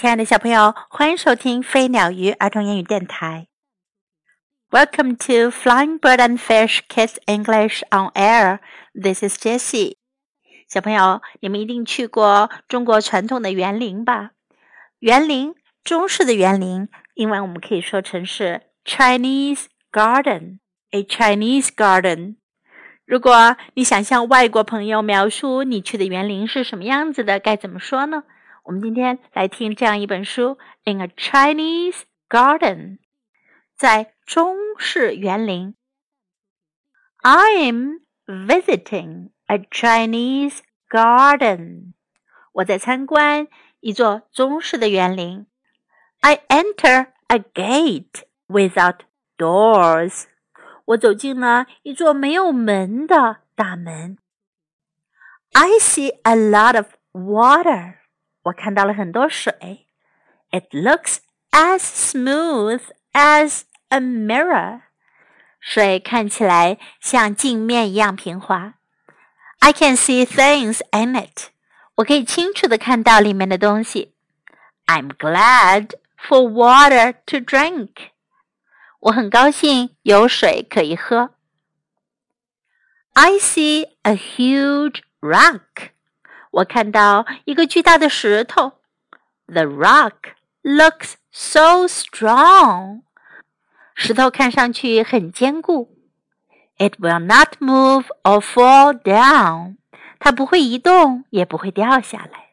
亲爱的小朋友，欢迎收听飞鸟鱼儿童英语电台。Welcome to Flying Bird and Fish Kids English on Air. This is Jessie. 小朋友，你们一定去过中国传统的园林吧？园林，中式的园林，英文我们可以说成是 Chinese garden. A Chinese garden. 如果你想向外国朋友描述你去的园林是什么样子的，该怎么说呢？我们今天来听这样一本书《In a Chinese Garden》，在中式园林。I'm visiting a Chinese garden。我在参观一座中式的园林。I enter a gate without doors。我走进了一座没有门的大门。I see a lot of water。 我看到了很多水。It looks as smooth as a mirror。水看起来像镜面一样平滑。I can see things in it。我可以清楚的看到里面的东西。I'm glad for water to drink。我很高兴有水可以喝。I see a huge rock。 我看到一个巨大的石头。The rock looks so strong。石头看上去很坚固。It will not move or fall down。它不会移动，也不会掉下来。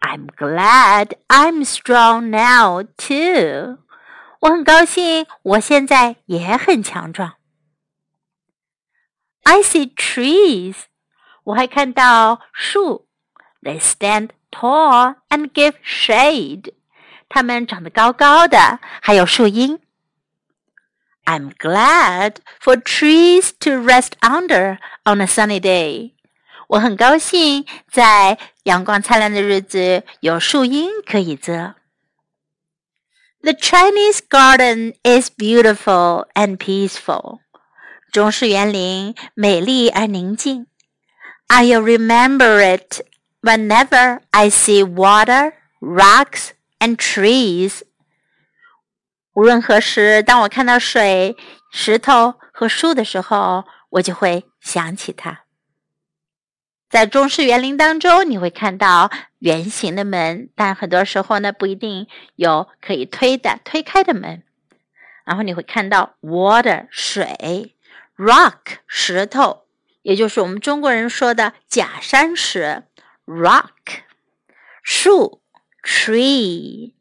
I'm glad I'm strong now too。我很高兴，我现在也很强壮。I see trees。 我还看到树，They stand tall and give shade。它们长得高高的，还有树荫。I'm glad for trees to rest under on a sunny day。我很高兴在阳光灿烂的日子有树荫可以遮。The Chinese garden is beautiful and peaceful。中式园林美丽而宁静。 I'll remember it whenever I see water, rocks, and trees. 无论何时，当我看到水、石头和树的时候，我就会想起它。在中式园林当中，你会看到圆形的门，但很多时候呢，不一定有可以推的、推开的门。然后你会看到 water 水，rock 石头。也就是我们中国人说的假山石 （rock），树 （tree），tree，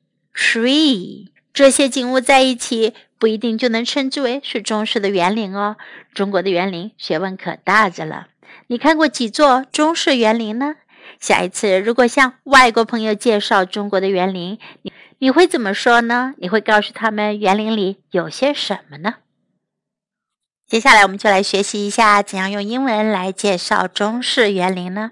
这些景物在一起不一定就能称之为是中式的园林哦。中国的园林学问可大着了。你看过几座中式园林呢？下一次如果向外国朋友介绍中国的园林，你你会怎么说呢？你会告诉他们园林里有些什么呢？接下来我们就来学习一下怎样用英文来介绍中式园林呢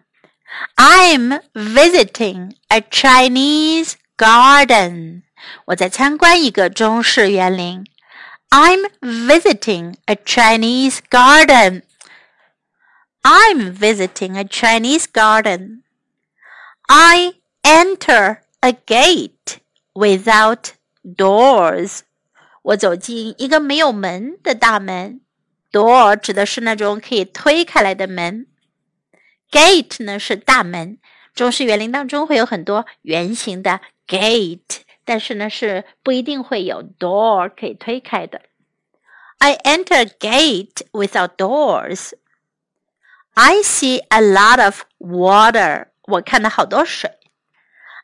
？I'm visiting a Chinese garden。我在参观一个中式园林。I'm visiting a Chinese garden. I'm visiting a Chinese garden. I enter a gate without doors. 我走进一个没有门的大门。Door 指的是那种可以推开来的门，Gate 呢是大门。中式园林当中会有很多圆形的 gate，但是呢是不一定会有 door 可以推开的。I enter gate without doors. I see a lot of water. 我看到好多水。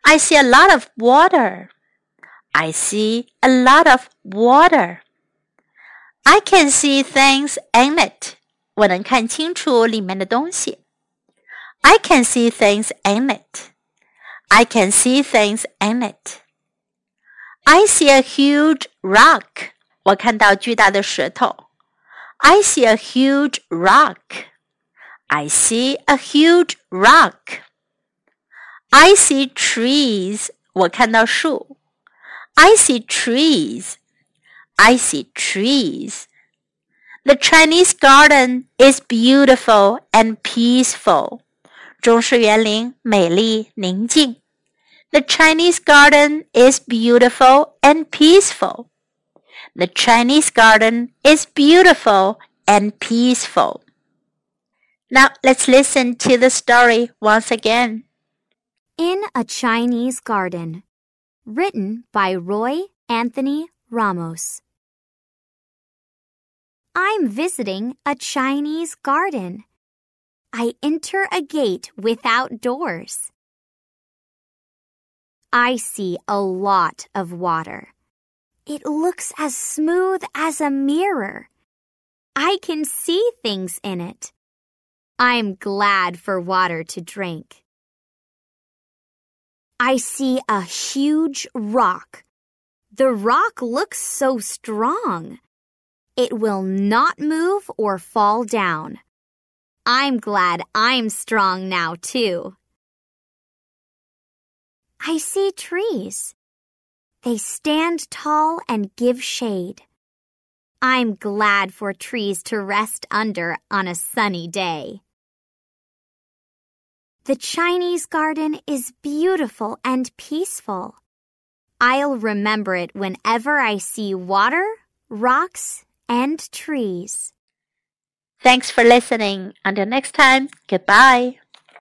I see a lot of water. I see a lot of water. I can see things in it. 我能看清楚里面的东西。I can see things in it. I can see things in it. I see a huge rock. 我看到巨大的石头。I see a huge rock. I see a huge rock. I see trees. 我看到树。I see trees. I see trees. The Chinese garden is beautiful and peaceful. 中式园林美丽宁静。 The Chinese garden is beautiful and peaceful. The Chinese garden is beautiful and peaceful. Now let's listen to the story once again. In a Chinese Garden, written by Roy Anthony Ramos. I'm visiting a Chinese garden. I enter a gate without doors. I see a lot of water. It looks as smooth as a mirror. I can see things in it. I'm glad for water to drink. I see a huge rock. The rock looks so strong. It will not move or fall down. I'm glad I'm strong now, too. I see trees. They stand tall and give shade. I'm glad for trees to rest under on a sunny day. The Chinese garden is beautiful and peaceful. I'll remember it whenever I see water, rocks, and trees. Thanks for listening. Until next time, goodbye.